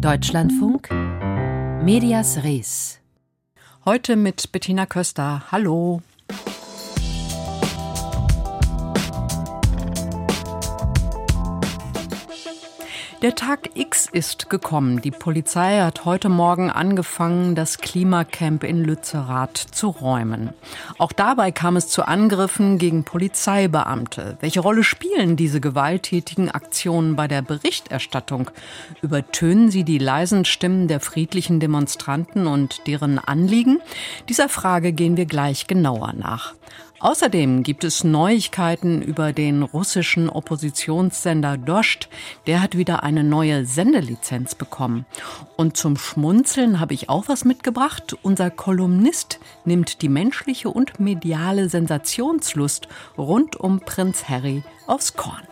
Deutschlandfunk Medias Res. Heute mit Bettina Köster. Hallo. Der Tag X ist gekommen. Die Polizei hat heute Morgen angefangen, das Klimacamp in Lützerath zu räumen. Auch dabei kam es zu Angriffen gegen Polizeibeamte. Welche Rolle spielen diese gewalttätigen Aktionen bei der Berichterstattung? Übertönen sie die leisen Stimmen der friedlichen Demonstranten und deren Anliegen? Dieser Frage gehen wir gleich genauer nach. Außerdem gibt es Neuigkeiten über den russischen Oppositionssender Dost. Der hat wieder eine neue Sendelizenz bekommen. Und zum Schmunzeln habe ich auch was mitgebracht. Unser Kolumnist nimmt die menschliche und mediale Sensationslust rund um Prinz Harry aufs Korn.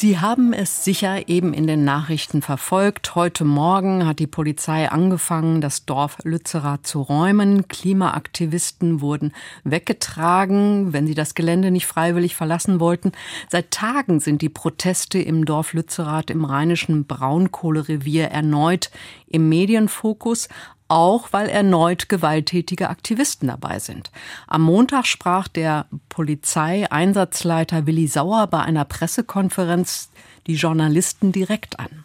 Sie haben es sicher eben in den Nachrichten verfolgt. Heute Morgen hat die Polizei angefangen, das Dorf Lützerath zu räumen. Klimaaktivisten wurden weggetragen, wenn sie das Gelände nicht freiwillig verlassen wollten. Seit Tagen sind die Proteste im Dorf Lützerath im rheinischen Braunkohlerevier erneut im Medienfokus auch weil erneut gewalttätige Aktivisten dabei sind. Am Montag sprach der Polizeieinsatzleiter Willi Sauer bei einer Pressekonferenz die Journalisten direkt an.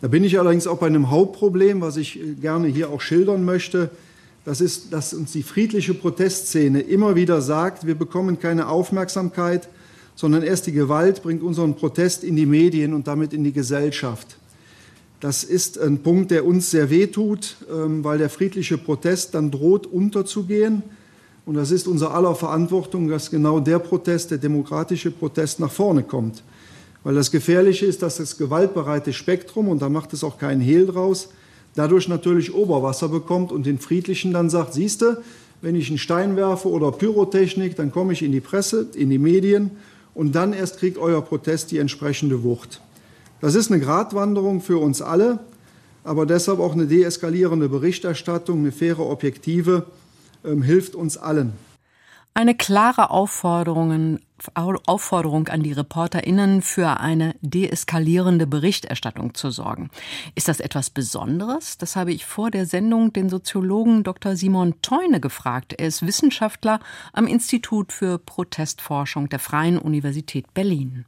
Da bin ich allerdings auch bei einem Hauptproblem, was ich gerne hier auch schildern möchte. Das ist, dass uns die friedliche Protestszene immer wieder sagt, wir bekommen keine Aufmerksamkeit, sondern erst die Gewalt bringt unseren Protest in die Medien und damit in die Gesellschaft. Das ist ein Punkt, der uns sehr wehtut, ähm, weil der friedliche Protest dann droht unterzugehen. Und das ist unser aller Verantwortung, dass genau der Protest, der demokratische Protest nach vorne kommt. Weil das Gefährliche ist, dass das gewaltbereite Spektrum, und da macht es auch keinen Hehl draus, dadurch natürlich Oberwasser bekommt und den Friedlichen dann sagt, siehste, wenn ich einen Stein werfe oder Pyrotechnik, dann komme ich in die Presse, in die Medien und dann erst kriegt euer Protest die entsprechende Wucht. Das ist eine Gratwanderung für uns alle, aber deshalb auch eine deeskalierende Berichterstattung, eine faire, objektive, ähm, hilft uns allen. Eine klare Aufforderung, Aufforderung an die ReporterInnen für eine deeskalierende Berichterstattung zu sorgen. Ist das etwas Besonderes? Das habe ich vor der Sendung den Soziologen Dr. Simon Teune gefragt. Er ist Wissenschaftler am Institut für Protestforschung der Freien Universität Berlin.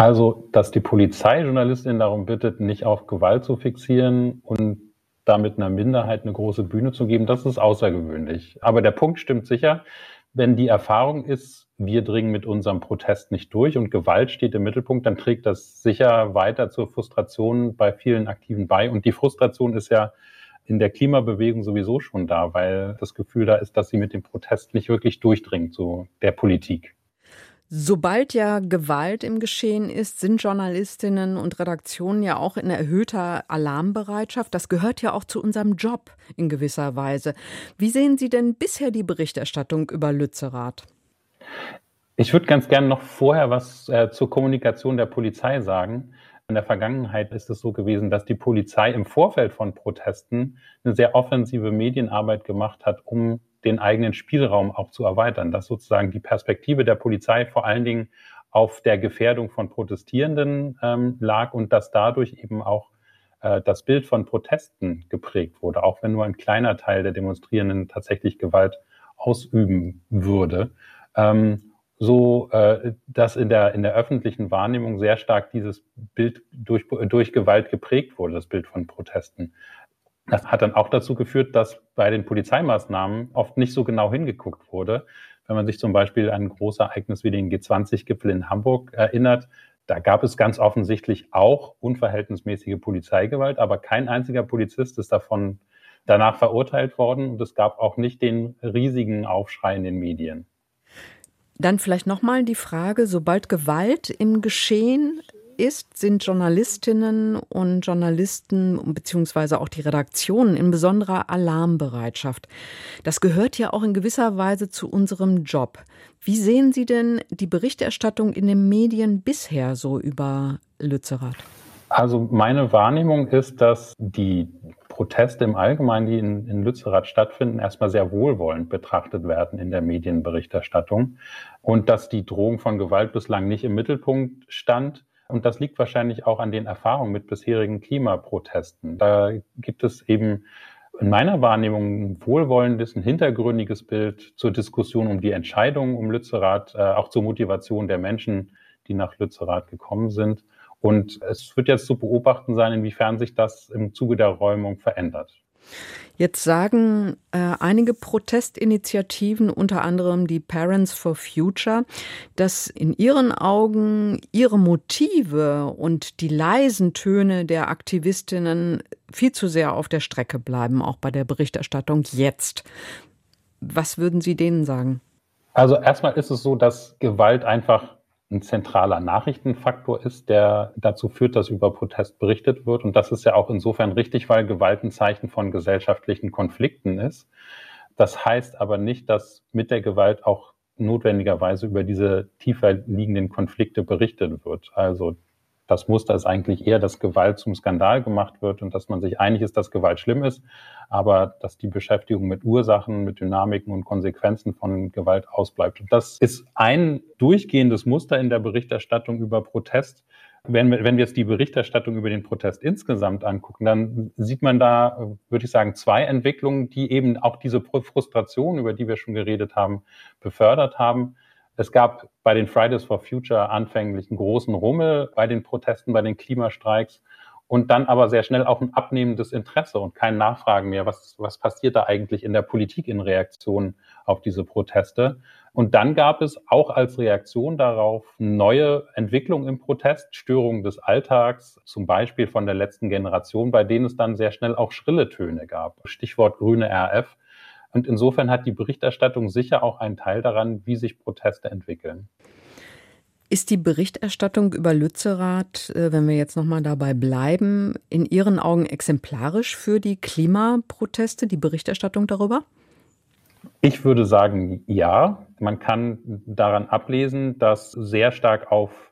Also, dass die Polizei Journalistinnen darum bittet, nicht auf Gewalt zu fixieren und damit einer Minderheit eine große Bühne zu geben, das ist außergewöhnlich. Aber der Punkt stimmt sicher, wenn die Erfahrung ist, wir dringen mit unserem Protest nicht durch und Gewalt steht im Mittelpunkt, dann trägt das sicher weiter zur Frustration bei vielen Aktiven bei. Und die Frustration ist ja in der Klimabewegung sowieso schon da, weil das Gefühl da ist, dass sie mit dem Protest nicht wirklich durchdringt zu der Politik. Sobald ja Gewalt im Geschehen ist, sind Journalistinnen und Redaktionen ja auch in erhöhter Alarmbereitschaft. Das gehört ja auch zu unserem Job in gewisser Weise. Wie sehen Sie denn bisher die Berichterstattung über Lützerath? Ich würde ganz gerne noch vorher was äh, zur Kommunikation der Polizei sagen. In der Vergangenheit ist es so gewesen, dass die Polizei im Vorfeld von Protesten eine sehr offensive Medienarbeit gemacht hat, um den eigenen Spielraum auch zu erweitern, dass sozusagen die Perspektive der Polizei vor allen Dingen auf der Gefährdung von Protestierenden ähm, lag und dass dadurch eben auch äh, das Bild von Protesten geprägt wurde, auch wenn nur ein kleiner Teil der Demonstrierenden tatsächlich Gewalt ausüben würde. Ähm, so äh, dass in der, in der öffentlichen Wahrnehmung sehr stark dieses Bild durch, durch Gewalt geprägt wurde, das Bild von Protesten. Das hat dann auch dazu geführt, dass bei den Polizeimaßnahmen oft nicht so genau hingeguckt wurde. Wenn man sich zum Beispiel an ein großes Ereignis wie den G20-Gipfel in Hamburg erinnert, da gab es ganz offensichtlich auch unverhältnismäßige Polizeigewalt, aber kein einziger Polizist ist davon danach verurteilt worden und es gab auch nicht den riesigen Aufschrei in den Medien. Dann vielleicht nochmal die Frage, sobald Gewalt im Geschehen ist, sind Journalistinnen und Journalisten beziehungsweise auch die Redaktionen in besonderer Alarmbereitschaft. Das gehört ja auch in gewisser Weise zu unserem Job. Wie sehen Sie denn die Berichterstattung in den Medien bisher so über Lützerath? Also meine Wahrnehmung ist, dass die Proteste im Allgemeinen, die in, in Lützerath stattfinden, erstmal sehr wohlwollend betrachtet werden in der Medienberichterstattung und dass die Drohung von Gewalt bislang nicht im Mittelpunkt stand. Und das liegt wahrscheinlich auch an den Erfahrungen mit bisherigen Klimaprotesten. Da gibt es eben in meiner Wahrnehmung ein wohlwollendes, ein hintergründiges Bild zur Diskussion um die Entscheidung um Lützerath, äh, auch zur Motivation der Menschen, die nach Lützerath gekommen sind. Und es wird jetzt zu beobachten sein, inwiefern sich das im Zuge der Räumung verändert. Jetzt sagen äh, einige Protestinitiativen, unter anderem die Parents for Future, dass in ihren Augen ihre Motive und die leisen Töne der Aktivistinnen viel zu sehr auf der Strecke bleiben, auch bei der Berichterstattung jetzt. Was würden Sie denen sagen? Also erstmal ist es so, dass Gewalt einfach ein zentraler Nachrichtenfaktor ist, der dazu führt, dass über Protest berichtet wird. Und das ist ja auch insofern richtig, weil Gewalt ein Zeichen von gesellschaftlichen Konflikten ist. Das heißt aber nicht, dass mit der Gewalt auch notwendigerweise über diese tiefer liegenden Konflikte berichtet wird. Also das Muster ist eigentlich eher, dass Gewalt zum Skandal gemacht wird und dass man sich einig ist, dass Gewalt schlimm ist, aber dass die Beschäftigung mit Ursachen, mit Dynamiken und Konsequenzen von Gewalt ausbleibt. Und das ist ein durchgehendes Muster in der Berichterstattung über Protest. Wenn, wenn wir jetzt die Berichterstattung über den Protest insgesamt angucken, dann sieht man da, würde ich sagen, zwei Entwicklungen, die eben auch diese Frustration, über die wir schon geredet haben, befördert haben. Es gab bei den Fridays for Future anfänglich einen großen Rummel bei den Protesten, bei den Klimastreiks und dann aber sehr schnell auch ein abnehmendes Interesse und kein Nachfragen mehr, was, was passiert da eigentlich in der Politik in Reaktion auf diese Proteste. Und dann gab es auch als Reaktion darauf neue Entwicklungen im Protest, Störungen des Alltags, zum Beispiel von der letzten Generation, bei denen es dann sehr schnell auch schrille Töne gab. Stichwort grüne RF. Und insofern hat die Berichterstattung sicher auch einen Teil daran, wie sich Proteste entwickeln. Ist die Berichterstattung über Lützerath, äh, wenn wir jetzt nochmal dabei bleiben, in Ihren Augen exemplarisch für die Klimaproteste, die Berichterstattung darüber? Ich würde sagen, ja. Man kann daran ablesen, dass sehr stark auf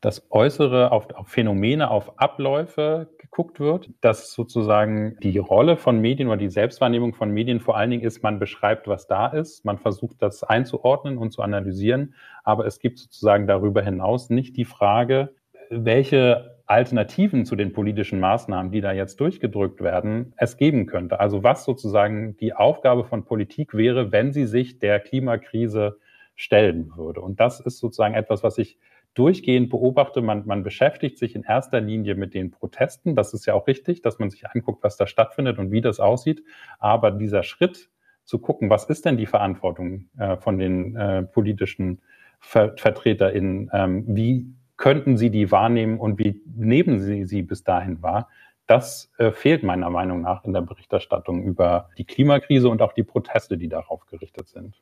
das Äußere, auf, auf Phänomene, auf Abläufe geguckt wird, dass sozusagen die Rolle von Medien oder die Selbstwahrnehmung von Medien vor allen Dingen ist, man beschreibt, was da ist, man versucht das einzuordnen und zu analysieren, aber es gibt sozusagen darüber hinaus nicht die Frage, welche Alternativen zu den politischen Maßnahmen, die da jetzt durchgedrückt werden, es geben könnte. Also was sozusagen die Aufgabe von Politik wäre, wenn sie sich der Klimakrise stellen würde. Und das ist sozusagen etwas, was ich durchgehend beobachte, man, man beschäftigt sich in erster Linie mit den Protesten. Das ist ja auch richtig, dass man sich anguckt, was da stattfindet und wie das aussieht. Aber dieser Schritt zu gucken, was ist denn die Verantwortung äh, von den äh, politischen Ver VertreterInnen, ähm, wie könnten sie die wahrnehmen und wie nehmen sie sie bis dahin wahr, das äh, fehlt meiner Meinung nach in der Berichterstattung über die Klimakrise und auch die Proteste, die darauf gerichtet sind.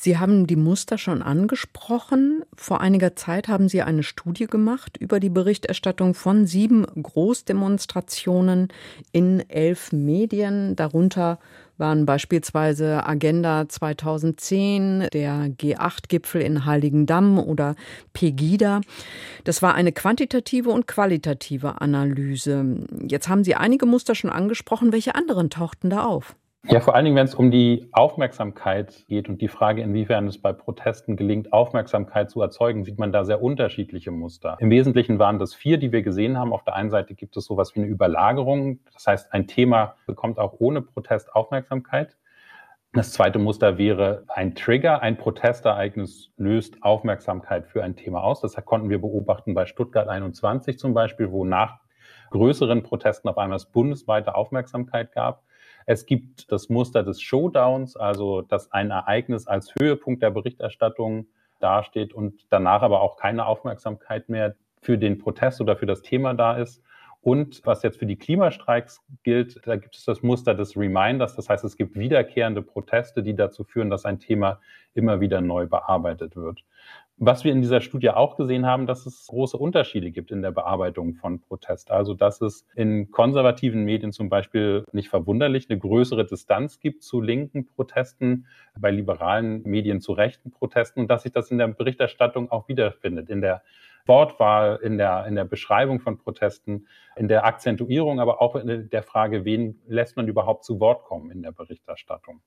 Sie haben die Muster schon angesprochen. Vor einiger Zeit haben Sie eine Studie gemacht über die Berichterstattung von sieben Großdemonstrationen in elf Medien. Darunter waren beispielsweise Agenda 2010, der G8-Gipfel in Heiligendamm oder Pegida. Das war eine quantitative und qualitative Analyse. Jetzt haben Sie einige Muster schon angesprochen. Welche anderen tauchten da auf? Ja, vor allen Dingen, wenn es um die Aufmerksamkeit geht und die Frage, inwiefern es bei Protesten gelingt, Aufmerksamkeit zu erzeugen, sieht man da sehr unterschiedliche Muster. Im Wesentlichen waren das vier, die wir gesehen haben. Auf der einen Seite gibt es sowas wie eine Überlagerung. Das heißt, ein Thema bekommt auch ohne Protest Aufmerksamkeit. Das zweite Muster wäre ein Trigger, ein Protestereignis löst Aufmerksamkeit für ein Thema aus. Das konnten wir beobachten bei Stuttgart 21 zum Beispiel, wo nach größeren Protesten auf einmal es bundesweite Aufmerksamkeit gab. Es gibt das Muster des Showdowns, also dass ein Ereignis als Höhepunkt der Berichterstattung dasteht und danach aber auch keine Aufmerksamkeit mehr für den Protest oder für das Thema da ist. Und was jetzt für die Klimastreiks gilt, da gibt es das Muster des Reminders. Das heißt, es gibt wiederkehrende Proteste, die dazu führen, dass ein Thema immer wieder neu bearbeitet wird. Was wir in dieser Studie auch gesehen haben, dass es große Unterschiede gibt in der Bearbeitung von Protest. Also, dass es in konservativen Medien zum Beispiel nicht verwunderlich eine größere Distanz gibt zu linken Protesten, bei liberalen Medien zu rechten Protesten und dass sich das in der Berichterstattung auch wiederfindet, in der Wortwahl, in der, in der Beschreibung von Protesten, in der Akzentuierung, aber auch in der Frage, wen lässt man überhaupt zu Wort kommen in der Berichterstattung.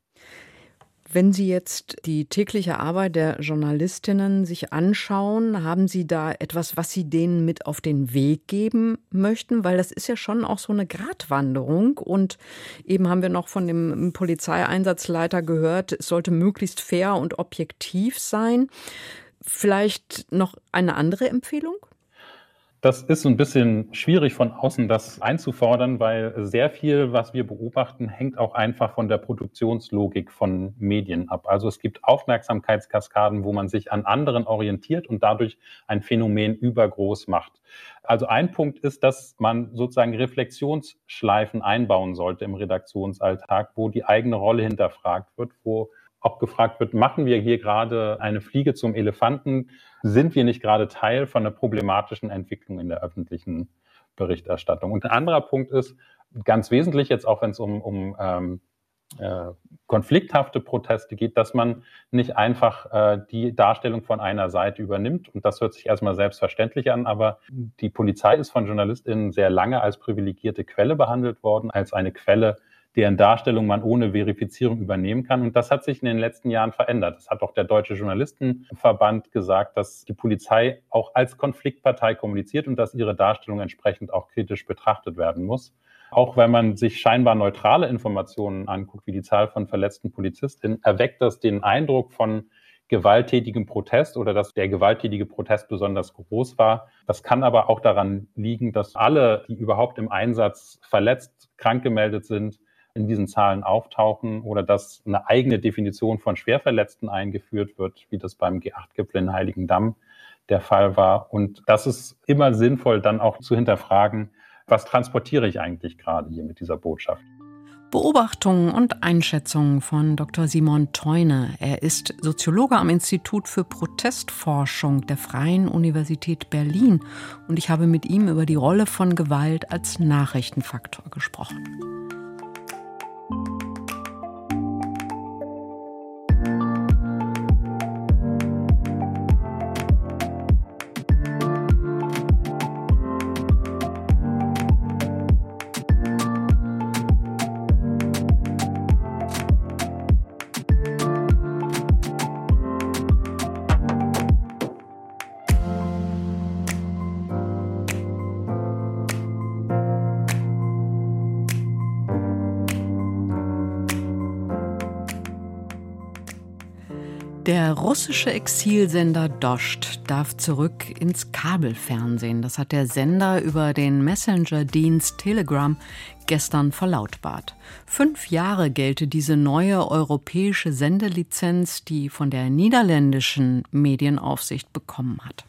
Wenn Sie jetzt die tägliche Arbeit der Journalistinnen sich anschauen, haben Sie da etwas, was Sie denen mit auf den Weg geben möchten? Weil das ist ja schon auch so eine Gratwanderung. Und eben haben wir noch von dem Polizeieinsatzleiter gehört, es sollte möglichst fair und objektiv sein. Vielleicht noch eine andere Empfehlung? Das ist so ein bisschen schwierig von außen das einzufordern, weil sehr viel, was wir beobachten, hängt auch einfach von der Produktionslogik von Medien ab. Also es gibt Aufmerksamkeitskaskaden, wo man sich an anderen orientiert und dadurch ein Phänomen übergroß macht. Also ein Punkt ist, dass man sozusagen Reflexionsschleifen einbauen sollte im Redaktionsalltag, wo die eigene Rolle hinterfragt wird, wo auch gefragt wird, machen wir hier gerade eine Fliege zum Elefanten? Sind wir nicht gerade Teil von einer problematischen Entwicklung in der öffentlichen Berichterstattung? Und ein anderer Punkt ist, ganz wesentlich jetzt auch, wenn es um, um ähm, äh, konflikthafte Proteste geht, dass man nicht einfach äh, die Darstellung von einer Seite übernimmt. Und das hört sich erstmal selbstverständlich an, aber die Polizei ist von JournalistInnen sehr lange als privilegierte Quelle behandelt worden, als eine Quelle, deren Darstellung man ohne Verifizierung übernehmen kann. Und das hat sich in den letzten Jahren verändert. Das hat auch der Deutsche Journalistenverband gesagt, dass die Polizei auch als Konfliktpartei kommuniziert und dass ihre Darstellung entsprechend auch kritisch betrachtet werden muss. Auch wenn man sich scheinbar neutrale Informationen anguckt, wie die Zahl von verletzten Polizistinnen, erweckt das den Eindruck von gewalttätigem Protest oder dass der gewalttätige Protest besonders groß war. Das kann aber auch daran liegen, dass alle, die überhaupt im Einsatz verletzt, krank gemeldet sind, in diesen Zahlen auftauchen oder dass eine eigene Definition von Schwerverletzten eingeführt wird, wie das beim G8-Gipfel in Heiligendamm der Fall war. Und das ist immer sinnvoll, dann auch zu hinterfragen, was transportiere ich eigentlich gerade hier mit dieser Botschaft. Beobachtungen und Einschätzungen von Dr. Simon Teune. Er ist Soziologe am Institut für Protestforschung der Freien Universität Berlin und ich habe mit ihm über die Rolle von Gewalt als Nachrichtenfaktor gesprochen. Russische Exilsender Dost darf zurück ins Kabelfernsehen. Das hat der Sender über den Messenger-Dienst Telegram gestern verlautbart. Fünf Jahre gelte diese neue europäische Sendelizenz, die von der niederländischen Medienaufsicht bekommen hat.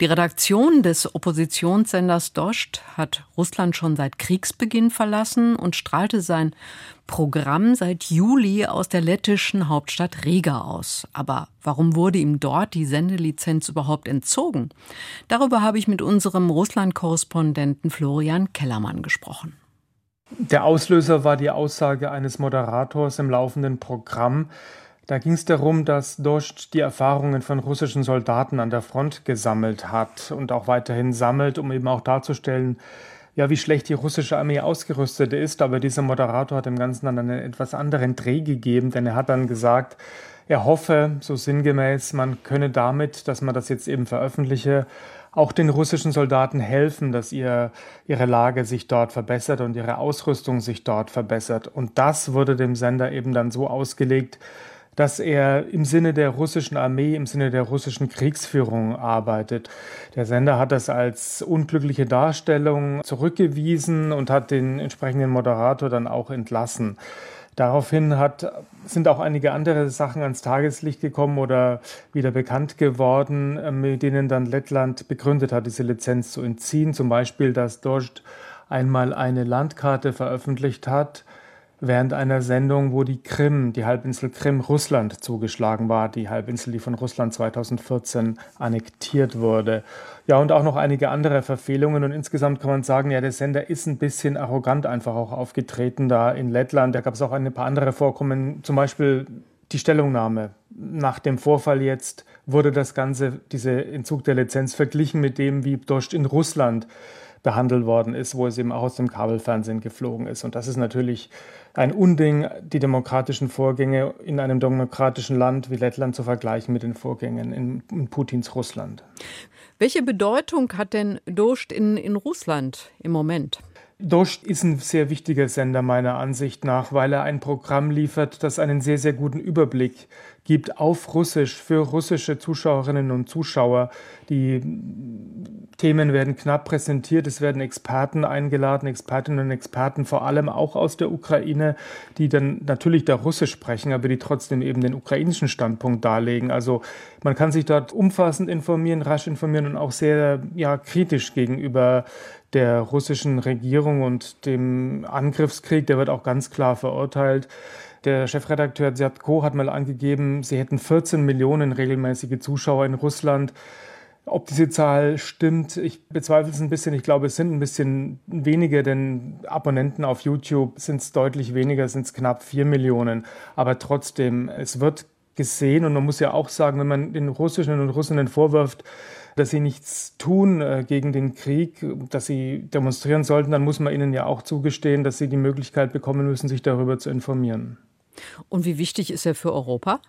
Die Redaktion des Oppositionssenders Dost hat Russland schon seit Kriegsbeginn verlassen und strahlte sein Programm seit Juli aus der lettischen Hauptstadt Riga aus. Aber warum wurde ihm dort die Sendelizenz überhaupt entzogen? Darüber habe ich mit unserem Russland-Korrespondenten Florian Kellermann gesprochen. Der Auslöser war die Aussage eines Moderators im laufenden Programm, da ging es darum, dass Dost die Erfahrungen von russischen Soldaten an der Front gesammelt hat und auch weiterhin sammelt, um eben auch darzustellen, ja, wie schlecht die russische Armee ausgerüstet ist. Aber dieser Moderator hat dem Ganzen dann einen etwas anderen Dreh gegeben, denn er hat dann gesagt, er hoffe, so sinngemäß, man könne damit, dass man das jetzt eben veröffentliche, auch den russischen Soldaten helfen, dass ihr, ihre Lage sich dort verbessert und ihre Ausrüstung sich dort verbessert. Und das wurde dem Sender eben dann so ausgelegt, dass er im Sinne der russischen Armee, im Sinne der russischen Kriegsführung arbeitet. Der Sender hat das als unglückliche Darstellung zurückgewiesen und hat den entsprechenden Moderator dann auch entlassen. Daraufhin hat, sind auch einige andere Sachen ans Tageslicht gekommen oder wieder bekannt geworden, mit denen dann Lettland begründet hat, diese Lizenz zu entziehen. Zum Beispiel, dass Dost einmal eine Landkarte veröffentlicht hat, während einer Sendung, wo die Krim, die Halbinsel Krim, Russland zugeschlagen war, die Halbinsel, die von Russland 2014 annektiert wurde. Ja, und auch noch einige andere Verfehlungen. Und insgesamt kann man sagen, ja, der Sender ist ein bisschen arrogant einfach auch aufgetreten da in Lettland. Da gab es auch ein paar andere Vorkommen, zum Beispiel die Stellungnahme. Nach dem Vorfall jetzt wurde das Ganze, dieser Entzug der Lizenz, verglichen mit dem, wie Dost in Russland behandelt worden ist, wo es eben auch aus dem Kabelfernsehen geflogen ist. Und das ist natürlich ein Unding, die demokratischen Vorgänge in einem demokratischen Land wie Lettland zu vergleichen mit den Vorgängen in, in Putins Russland. Welche Bedeutung hat denn Dost in, in Russland im Moment? Dost ist ein sehr wichtiger Sender meiner Ansicht nach, weil er ein Programm liefert, das einen sehr, sehr guten Überblick gibt auf Russisch für russische Zuschauerinnen und Zuschauer. Die Themen werden knapp präsentiert, es werden Experten eingeladen, Expertinnen und Experten, vor allem auch aus der Ukraine, die dann natürlich da Russisch sprechen, aber die trotzdem eben den ukrainischen Standpunkt darlegen. Also man kann sich dort umfassend informieren, rasch informieren und auch sehr ja, kritisch gegenüber der russischen Regierung und dem Angriffskrieg, der wird auch ganz klar verurteilt. Der Chefredakteur Zjatko hat mal angegeben, sie hätten 14 Millionen regelmäßige Zuschauer in Russland. Ob diese Zahl stimmt, ich bezweifle es ein bisschen. Ich glaube, es sind ein bisschen weniger, denn Abonnenten auf YouTube sind es deutlich weniger, sind es knapp 4 Millionen. Aber trotzdem, es wird gesehen und man muss ja auch sagen, wenn man den Russischen und Russinnen vorwirft, dass sie nichts tun äh, gegen den Krieg, dass sie demonstrieren sollten, dann muss man ihnen ja auch zugestehen, dass sie die Möglichkeit bekommen müssen, sich darüber zu informieren. Und wie wichtig ist er für Europa?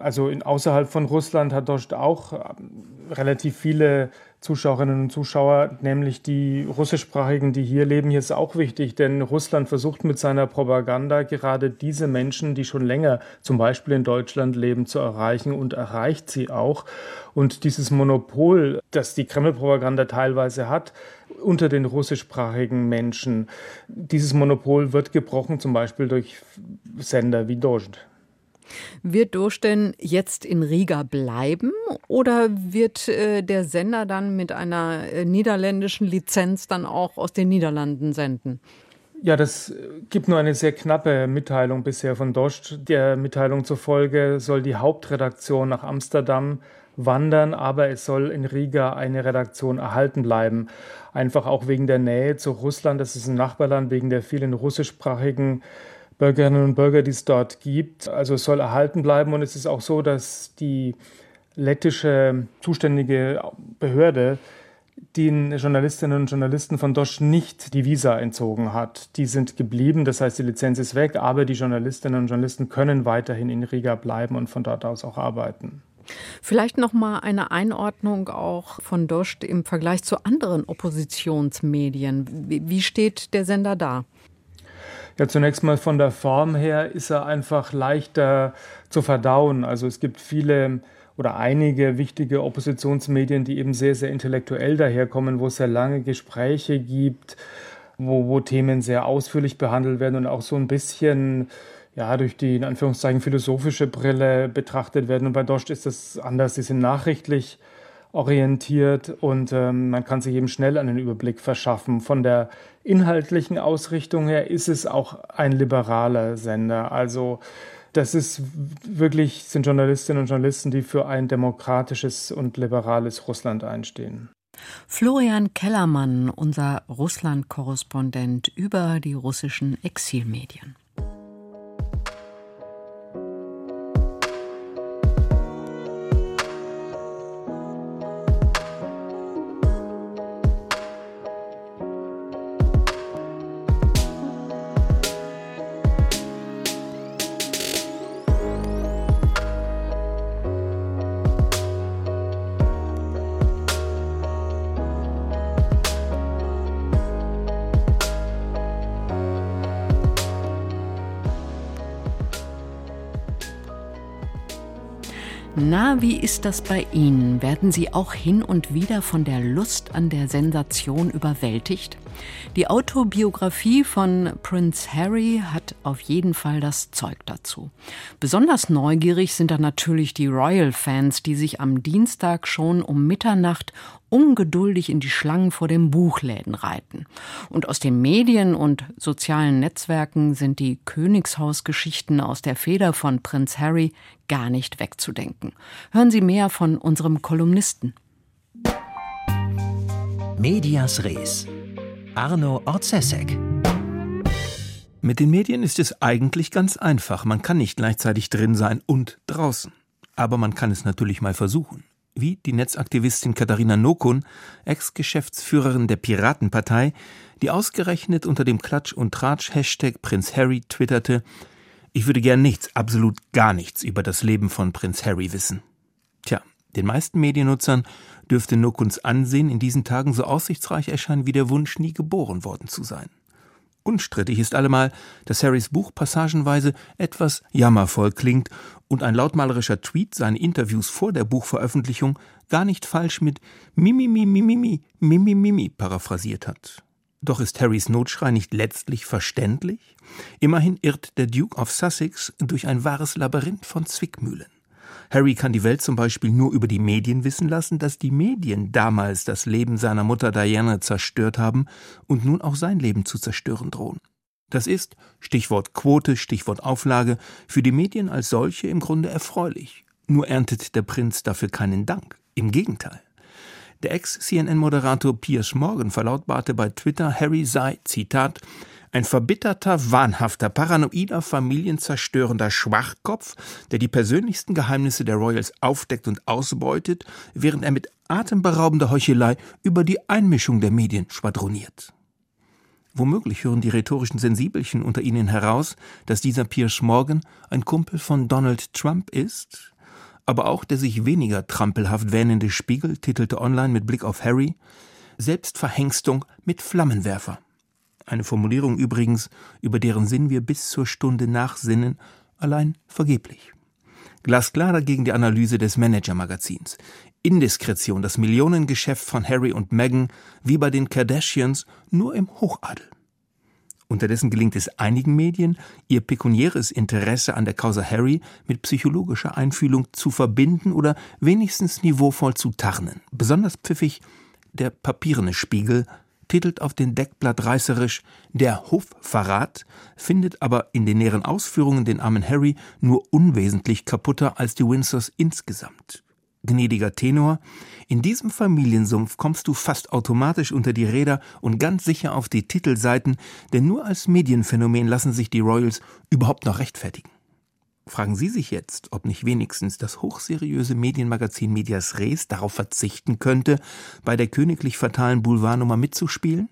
Also in, außerhalb von Russland hat Dost auch ähm, relativ viele Zuschauerinnen und Zuschauer, nämlich die russischsprachigen, die hier leben. Hier ist auch wichtig, denn Russland versucht mit seiner Propaganda gerade diese Menschen, die schon länger zum Beispiel in Deutschland leben, zu erreichen und erreicht sie auch. Und dieses Monopol, das die Kreml-Propaganda teilweise hat, unter den russischsprachigen Menschen, dieses Monopol wird gebrochen, zum Beispiel durch Sender wie Dost. Wird denn jetzt in Riga bleiben oder wird äh, der Sender dann mit einer äh, niederländischen Lizenz dann auch aus den Niederlanden senden? Ja, das äh, gibt nur eine sehr knappe Mitteilung bisher von Dost. Der Mitteilung zufolge soll die Hauptredaktion nach Amsterdam wandern, aber es soll in Riga eine Redaktion erhalten bleiben. Einfach auch wegen der Nähe zu Russland. Das ist ein Nachbarland, wegen der vielen russischsprachigen Bürgerinnen und Bürger, die es dort gibt. Also es soll erhalten bleiben und es ist auch so, dass die lettische zuständige Behörde den Journalistinnen und Journalisten von Dosch nicht die Visa entzogen hat. Die sind geblieben, das heißt, die Lizenz ist weg, aber die Journalistinnen und Journalisten können weiterhin in Riga bleiben und von dort aus auch arbeiten. Vielleicht noch mal eine Einordnung auch von Dost im Vergleich zu anderen Oppositionsmedien. Wie steht der Sender da? Ja, zunächst mal von der Form her ist er einfach leichter zu verdauen. Also es gibt viele oder einige wichtige Oppositionsmedien, die eben sehr, sehr intellektuell daherkommen, wo es sehr lange Gespräche gibt, wo, wo Themen sehr ausführlich behandelt werden und auch so ein bisschen ja, durch die in Anführungszeichen philosophische Brille betrachtet werden. Und bei Dost ist das anders. Sie sind nachrichtlich orientiert und ähm, man kann sich eben schnell einen Überblick verschaffen. Von der inhaltlichen Ausrichtung her ist es auch ein liberaler Sender. Also das ist wirklich, sind Journalistinnen und Journalisten, die für ein demokratisches und liberales Russland einstehen. Florian Kellermann, unser Russland-Korrespondent über die russischen Exilmedien. Na, wie ist das bei Ihnen? Werden Sie auch hin und wieder von der Lust an der Sensation überwältigt? Die Autobiografie von Prince Harry hat auf jeden Fall das Zeug dazu. Besonders neugierig sind da natürlich die Royal-Fans, die sich am Dienstag schon um Mitternacht ungeduldig in die Schlangen vor den Buchläden reiten. Und aus den Medien und sozialen Netzwerken sind die Königshausgeschichten aus der Feder von Prinz Harry gar nicht wegzudenken. Hören Sie mehr von unserem Kolumnisten. Medias Res. Arno Orzesek. Mit den Medien ist es eigentlich ganz einfach. Man kann nicht gleichzeitig drin sein und draußen. Aber man kann es natürlich mal versuchen wie die Netzaktivistin Katharina Nokun, Ex-Geschäftsführerin der Piratenpartei, die ausgerechnet unter dem Klatsch- und Tratsch-Hashtag Prinz Harry twitterte, ich würde gern nichts, absolut gar nichts über das Leben von Prinz Harry wissen. Den meisten Mediennutzern dürfte Nokuns Ansehen in diesen Tagen so aussichtsreich erscheinen wie der Wunsch, nie geboren worden zu sein. Unstrittig ist allemal, dass Harrys Buch passagenweise etwas jammervoll klingt und ein lautmalerischer Tweet seine Interviews vor der Buchveröffentlichung gar nicht falsch mit Mimimi, Mimimi, Mimimi Mimi paraphrasiert hat. Doch ist Harrys Notschrei nicht letztlich verständlich? Immerhin irrt der Duke of Sussex durch ein wahres Labyrinth von Zwickmühlen. Harry kann die Welt zum Beispiel nur über die Medien wissen lassen, dass die Medien damals das Leben seiner Mutter Diana zerstört haben und nun auch sein Leben zu zerstören drohen. Das ist, Stichwort Quote, Stichwort Auflage, für die Medien als solche im Grunde erfreulich. Nur erntet der Prinz dafür keinen Dank. Im Gegenteil. Der Ex-CNN-Moderator Piers Morgan verlautbarte bei Twitter, Harry sei, Zitat, ein verbitterter, wahnhafter, paranoider, familienzerstörender Schwachkopf, der die persönlichsten Geheimnisse der Royals aufdeckt und ausbeutet, während er mit atemberaubender Heuchelei über die Einmischung der Medien schwadroniert. Womöglich hören die rhetorischen Sensibelchen unter Ihnen heraus, dass dieser Piers Morgan ein Kumpel von Donald Trump ist, aber auch der sich weniger trampelhaft wähnende Spiegel titelte online mit Blick auf Harry Selbstverhengstung mit Flammenwerfer. Eine Formulierung übrigens, über deren Sinn wir bis zur Stunde nachsinnen, allein vergeblich. Glasklar dagegen die Analyse des Manager-Magazins. Indiskretion, das Millionengeschäft von Harry und Meghan, wie bei den Kardashians, nur im Hochadel. Unterdessen gelingt es einigen Medien, ihr pekuniäres Interesse an der Causa Harry mit psychologischer Einfühlung zu verbinden oder wenigstens niveauvoll zu tarnen. Besonders pfiffig der papierene Spiegel titelt auf den Deckblatt reißerisch Der Hofverrat, findet aber in den näheren Ausführungen den armen Harry nur unwesentlich kaputter als die Windsors insgesamt. Gnädiger Tenor, in diesem Familiensumpf kommst du fast automatisch unter die Räder und ganz sicher auf die Titelseiten, denn nur als Medienphänomen lassen sich die Royals überhaupt noch rechtfertigen. Fragen Sie sich jetzt, ob nicht wenigstens das hochseriöse Medienmagazin Medias Res darauf verzichten könnte, bei der königlich fatalen Boulevardnummer mitzuspielen?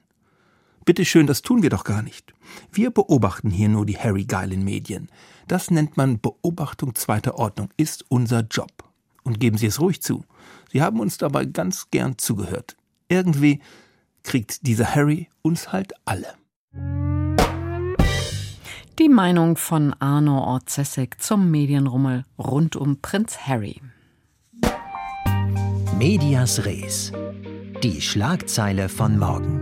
Bitte schön, das tun wir doch gar nicht. Wir beobachten hier nur die Harry geilen Medien. Das nennt man Beobachtung zweiter Ordnung, ist unser Job. Und geben Sie es ruhig zu. Sie haben uns dabei ganz gern zugehört. Irgendwie kriegt dieser Harry uns halt alle. Die Meinung von Arno Orzesek zum Medienrummel rund um Prinz Harry. Medias Res. Die Schlagzeile von morgen.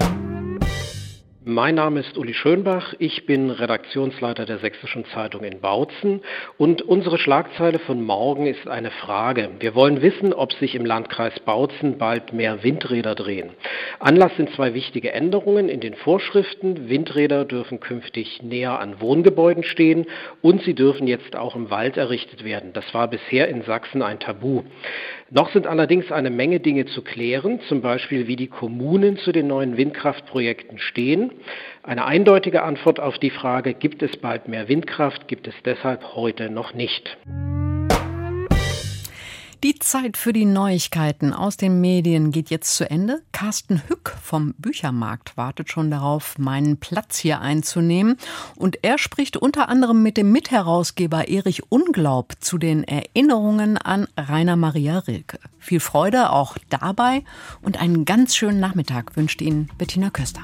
Mein Name ist Uli Schönbach, ich bin Redaktionsleiter der Sächsischen Zeitung in Bautzen und unsere Schlagzeile von morgen ist eine Frage. Wir wollen wissen, ob sich im Landkreis Bautzen bald mehr Windräder drehen. Anlass sind zwei wichtige Änderungen in den Vorschriften. Windräder dürfen künftig näher an Wohngebäuden stehen und sie dürfen jetzt auch im Wald errichtet werden. Das war bisher in Sachsen ein Tabu. Noch sind allerdings eine Menge Dinge zu klären, zum Beispiel wie die Kommunen zu den neuen Windkraftprojekten stehen. Eine eindeutige Antwort auf die Frage, gibt es bald mehr Windkraft, gibt es deshalb heute noch nicht. Die Zeit für die Neuigkeiten aus den Medien geht jetzt zu Ende. Carsten Hück vom Büchermarkt wartet schon darauf, meinen Platz hier einzunehmen. Und er spricht unter anderem mit dem Mitherausgeber Erich Unglaub zu den Erinnerungen an Rainer Maria Rilke. Viel Freude auch dabei und einen ganz schönen Nachmittag wünscht Ihnen Bettina Köster.